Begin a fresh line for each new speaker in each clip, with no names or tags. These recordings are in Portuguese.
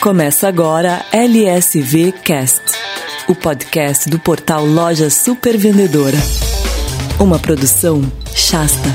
Começa agora LSV Cast, o podcast do portal Loja Super Vendedora. Uma produção Shasta.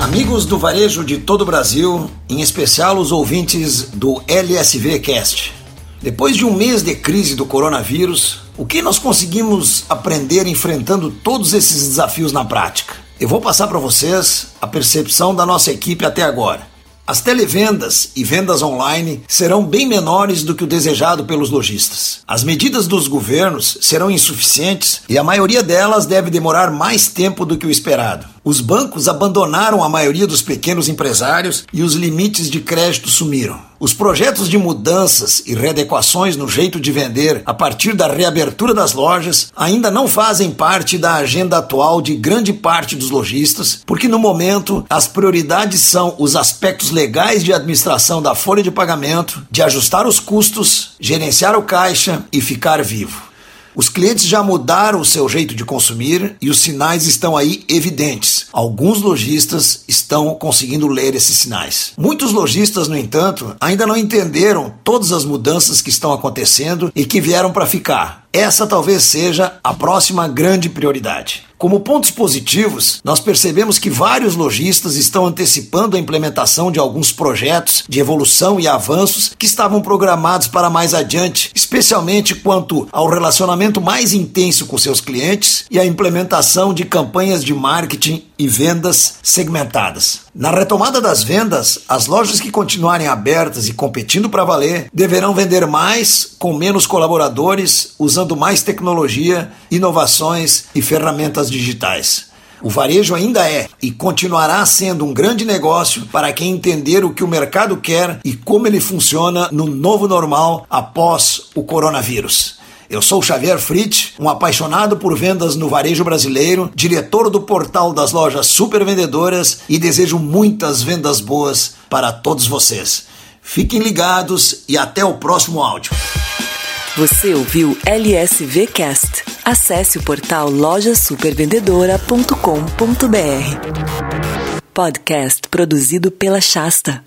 Amigos do varejo de todo o Brasil, em especial os ouvintes do LSV Cast. Depois de um mês de crise do coronavírus, o que nós conseguimos aprender enfrentando todos esses desafios na prática? Eu vou passar para vocês a percepção da nossa equipe até agora. As televendas e vendas online serão bem menores do que o desejado pelos lojistas. As medidas dos governos serão insuficientes e a maioria delas deve demorar mais tempo do que o esperado. Os bancos abandonaram a maioria dos pequenos empresários e os limites de crédito sumiram. Os projetos de mudanças e readequações no jeito de vender a partir da reabertura das lojas ainda não fazem parte da agenda atual de grande parte dos lojistas, porque no momento as prioridades são os aspectos legais de administração da folha de pagamento, de ajustar os custos, gerenciar o caixa e ficar vivo. Os clientes já mudaram o seu jeito de consumir e os sinais estão aí evidentes. Alguns lojistas estão conseguindo ler esses sinais. Muitos lojistas, no entanto, ainda não entenderam todas as mudanças que estão acontecendo e que vieram para ficar. Essa talvez seja a próxima grande prioridade. Como pontos positivos, nós percebemos que vários lojistas estão antecipando a implementação de alguns projetos de evolução e avanços que estavam programados para mais adiante, especialmente quanto ao relacionamento mais intenso com seus clientes e a implementação de campanhas de marketing e vendas segmentadas. Na retomada das vendas, as lojas que continuarem abertas e competindo para valer deverão vender mais com menos colaboradores, usando mais tecnologia, inovações e ferramentas digitais. O varejo ainda é e continuará sendo um grande negócio para quem entender o que o mercado quer e como ele funciona no novo normal após o coronavírus. Eu sou Xavier Fritz, um apaixonado por vendas no varejo brasileiro, diretor do portal das lojas Super Vendedoras e desejo muitas vendas boas para todos vocês. Fiquem ligados e até o próximo áudio.
Você ouviu LSV Cast? Acesse o portal lojasupervendedora.com.br. Podcast produzido pela Shasta.